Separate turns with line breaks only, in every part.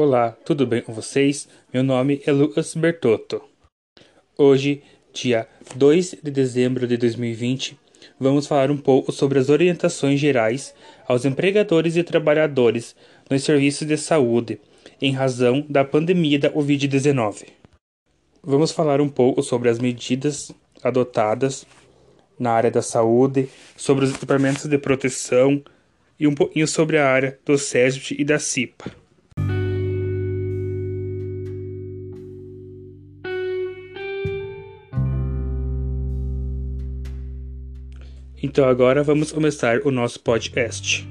Olá, tudo bem com vocês? Meu nome é Lucas Bertotto. Hoje, dia 2 de dezembro de 2020, vamos falar um pouco sobre as orientações gerais aos empregadores e trabalhadores nos serviços de saúde em razão da pandemia da Covid-19. Vamos falar um pouco sobre as medidas adotadas na área da saúde, sobre os equipamentos de proteção e um pouquinho sobre a área do SESB e da CIPA. Então agora vamos começar o nosso podcast.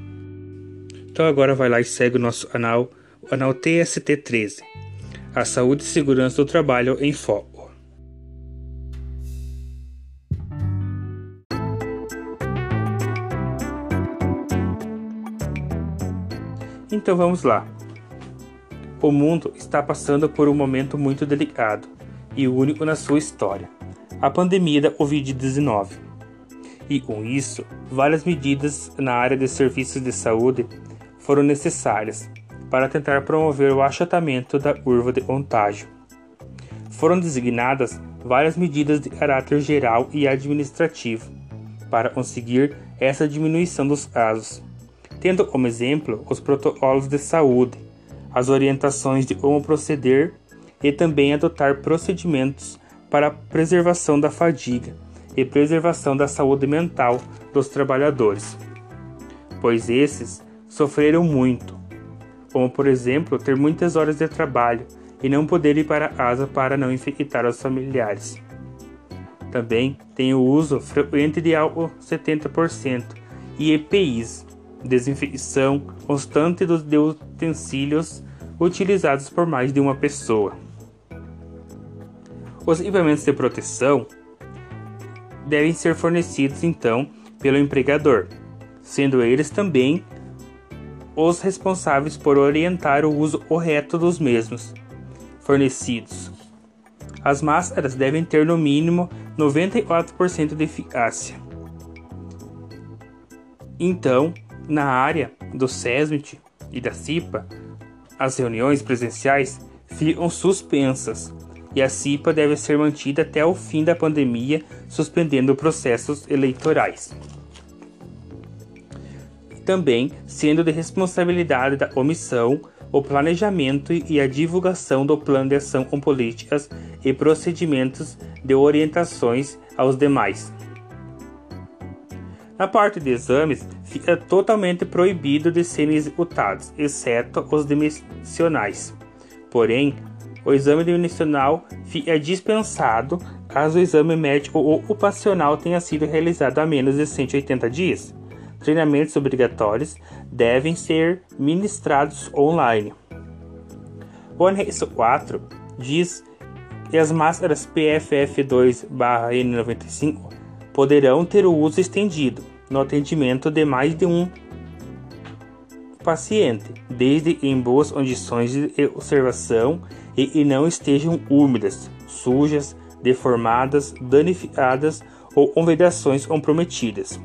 Então agora vai lá e segue o nosso canal, o canal TST13, a saúde e segurança do trabalho em foco. Então vamos lá. O mundo está passando por um momento muito delicado e único na sua história: a pandemia da Covid-19 e, com isso, várias medidas na área de serviços de saúde foram necessárias para tentar promover o achatamento da curva de contágio. Foram designadas várias medidas de caráter geral e administrativo para conseguir essa diminuição dos casos, tendo como exemplo os protocolos de saúde, as orientações de como proceder e também adotar procedimentos para a preservação da fadiga e preservação da saúde mental dos trabalhadores, pois esses sofreram muito, como por exemplo ter muitas horas de trabalho e não poder ir para casa para não infectar os familiares. Também tem o uso frequente de álcool 70% e EPIs, desinfecção constante dos utensílios utilizados por mais de uma pessoa. Os equipamentos de proteção devem ser fornecidos então pelo empregador, sendo eles também os responsáveis por orientar o uso correto dos mesmos fornecidos. As máscaras devem ter no mínimo 94% de eficácia. Então, na área do SESMIT e da CIPA, as reuniões presenciais ficam suspensas e a CIPA deve ser mantida até o fim da pandemia, suspendendo processos eleitorais. Também sendo de responsabilidade da comissão o planejamento e a divulgação do plano de ação com políticas e procedimentos de orientações aos demais. Na parte de exames, fica totalmente proibido de serem executados, exceto os dimensionais. Porém, o exame dimensional é dispensado caso o exame médico ou ocupacional tenha sido realizado há menos de 180 dias. Treinamentos obrigatórios devem ser ministrados online. O anexo 4 diz que as máscaras PFF2-N95 poderão ter o uso estendido no atendimento de mais de um paciente, desde em boas condições de observação e, e não estejam úmidas, sujas, deformadas, danificadas ou com vedações comprometidas.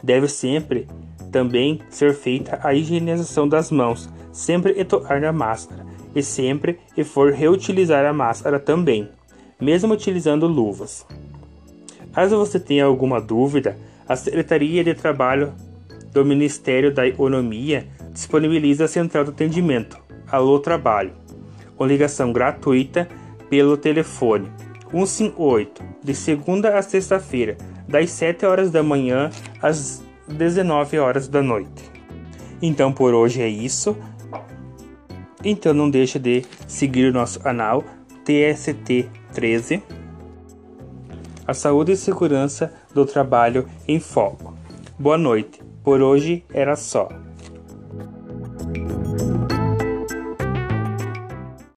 Deve sempre também ser feita a higienização das mãos, sempre e tocar na máscara, e sempre e for reutilizar a máscara também, mesmo utilizando luvas. Caso você tenha alguma dúvida, a Secretaria de Trabalho do Ministério da Economia disponibiliza a central de atendimento Alô Trabalho, com ligação gratuita pelo telefone 158, de segunda a sexta-feira, das 7 horas da manhã às 19 horas da noite. Então por hoje é isso. Então não deixe de seguir o nosso canal TST13, a saúde e segurança do trabalho em foco. Boa noite. Por hoje era só.